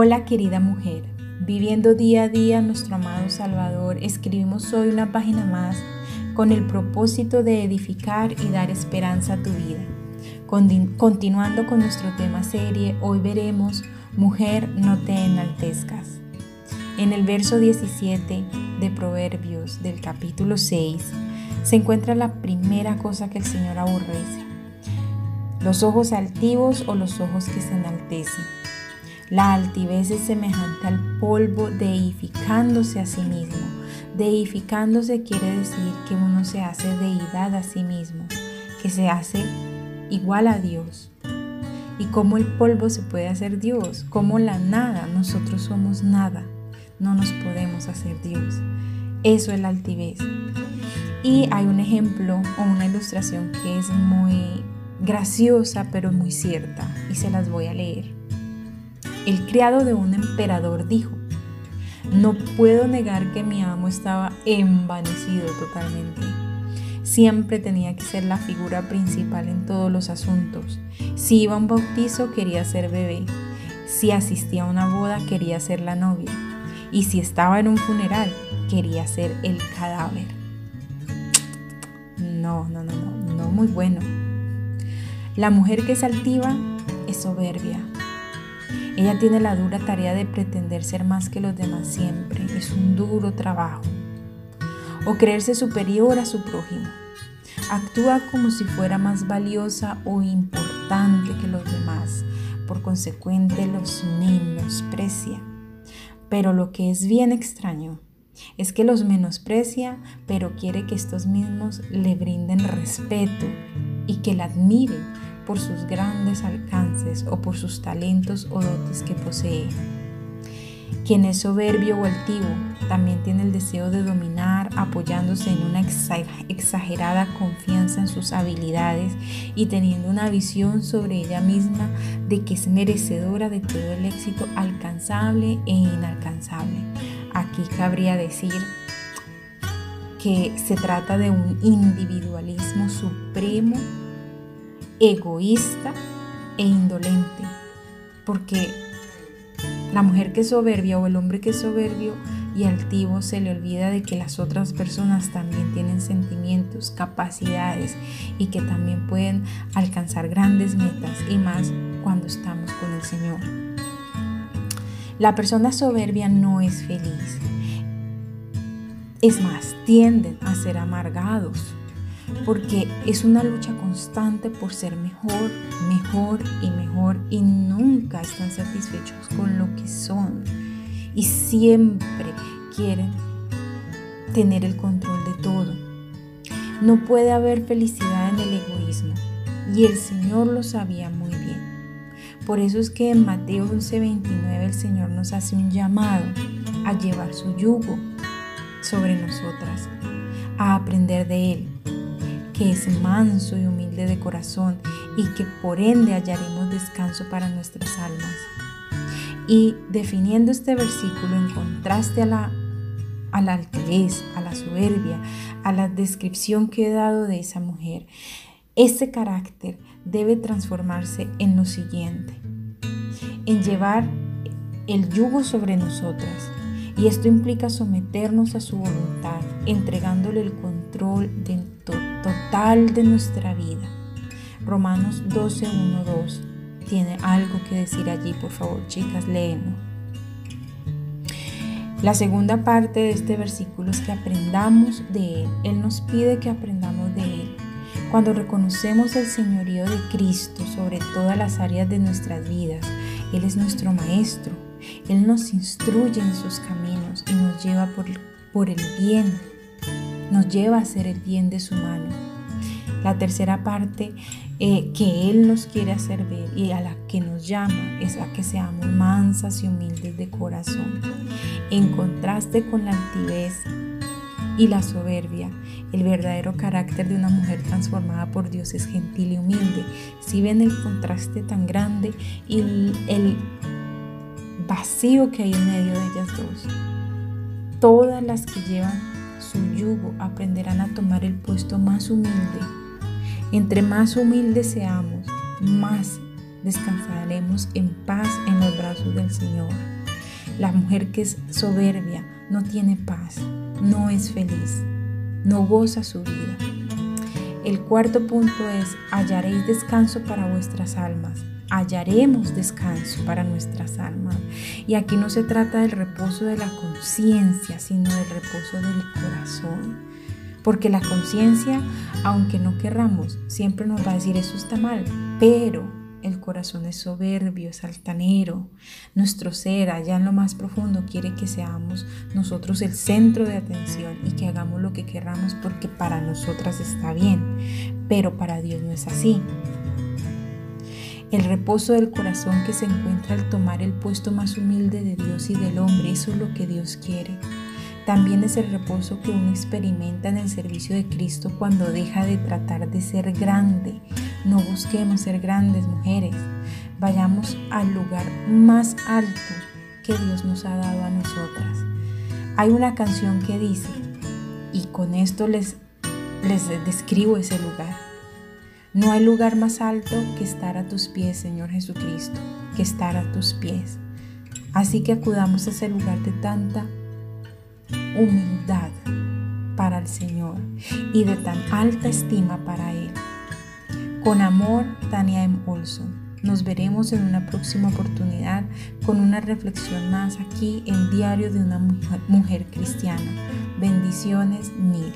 Hola querida mujer, viviendo día a día nuestro amado Salvador, escribimos hoy una página más con el propósito de edificar y dar esperanza a tu vida. Continuando con nuestro tema serie, hoy veremos Mujer, no te enaltezcas. En el verso 17 de Proverbios del capítulo 6 se encuentra la primera cosa que el Señor aborrece. Los ojos altivos o los ojos que se enaltecen. La altivez es semejante al polvo deificándose a sí mismo. Deificándose quiere decir que uno se hace deidad a sí mismo, que se hace igual a Dios. ¿Y cómo el polvo se puede hacer Dios? Como la nada, nosotros somos nada, no nos podemos hacer Dios. Eso es la altivez. Y hay un ejemplo o una ilustración que es muy graciosa pero muy cierta y se las voy a leer. El criado de un emperador dijo, no puedo negar que mi amo estaba envanecido totalmente. Siempre tenía que ser la figura principal en todos los asuntos. Si iba a un bautizo quería ser bebé. Si asistía a una boda quería ser la novia. Y si estaba en un funeral quería ser el cadáver. No, no, no, no, no muy bueno. La mujer que es altiva es soberbia. Ella tiene la dura tarea de pretender ser más que los demás siempre. Es un duro trabajo. O creerse superior a su prójimo. Actúa como si fuera más valiosa o importante que los demás. Por consecuente los menosprecia. Pero lo que es bien extraño es que los menosprecia, pero quiere que estos mismos le brinden respeto y que la admiren por sus grandes alcances o por sus talentos o dotes que posee. Quien es soberbio o altivo también tiene el deseo de dominar apoyándose en una exagerada confianza en sus habilidades y teniendo una visión sobre ella misma de que es merecedora de todo el éxito alcanzable e inalcanzable. Aquí cabría decir que se trata de un individualismo supremo egoísta e indolente, porque la mujer que es soberbia o el hombre que es soberbio y altivo se le olvida de que las otras personas también tienen sentimientos, capacidades y que también pueden alcanzar grandes metas y más cuando estamos con el Señor. La persona soberbia no es feliz. Es más, tienden a ser amargados, porque es una lucha constante por ser mejor, mejor y mejor y nunca están satisfechos con lo que son y siempre quieren tener el control de todo. No puede haber felicidad en el egoísmo y el Señor lo sabía muy bien. Por eso es que en Mateo 11:29 el Señor nos hace un llamado a llevar su yugo sobre nosotras, a aprender de Él que es manso y humilde de corazón y que por ende hallaremos descanso para nuestras almas. Y definiendo este versículo en contraste a la, a la altivez, a la soberbia, a la descripción que he dado de esa mujer, ese carácter debe transformarse en lo siguiente, en llevar el yugo sobre nosotras. Y esto implica someternos a su voluntad, entregándole el control de total de nuestra vida. Romanos 12, 1, 2 tiene algo que decir allí, por favor, chicas, léenlo. La segunda parte de este versículo es que aprendamos de Él. Él nos pide que aprendamos de Él. Cuando reconocemos el señorío de Cristo sobre todas las áreas de nuestras vidas, Él es nuestro Maestro. Él nos instruye en sus caminos y nos lleva por, por el bien nos lleva a hacer el bien de su mano. La tercera parte eh, que Él nos quiere hacer ver y a la que nos llama es a que seamos mansas y humildes de corazón. En contraste con la altivez y la soberbia, el verdadero carácter de una mujer transformada por Dios es gentil y humilde. Si ven el contraste tan grande y el vacío que hay en medio de ellas dos, todas las que llevan su yugo aprenderán a tomar el puesto más humilde. Entre más humildes seamos, más descansaremos en paz en los brazos del Señor. La mujer que es soberbia no tiene paz, no es feliz, no goza su vida. El cuarto punto es, hallaréis descanso para vuestras almas. Hallaremos descanso para nuestras almas. Y aquí no se trata del reposo de la conciencia, sino del reposo del corazón. Porque la conciencia, aunque no querramos, siempre nos va a decir eso está mal. Pero el corazón es soberbio, es altanero. Nuestro ser allá en lo más profundo quiere que seamos nosotros el centro de atención y que hagamos lo que querramos porque para nosotras está bien. Pero para Dios no es así. El reposo del corazón que se encuentra al tomar el puesto más humilde de Dios y del hombre, eso es lo que Dios quiere. También es el reposo que uno experimenta en el servicio de Cristo cuando deja de tratar de ser grande. No busquemos ser grandes mujeres. Vayamos al lugar más alto que Dios nos ha dado a nosotras. Hay una canción que dice, y con esto les, les describo ese lugar. No hay lugar más alto que estar a tus pies, Señor Jesucristo, que estar a tus pies. Así que acudamos a ese lugar de tanta humildad para el Señor y de tan alta estima para Él. Con amor, Tania M. Olson. Nos veremos en una próxima oportunidad con una reflexión más aquí en Diario de una Mujer Cristiana. Bendiciones mil.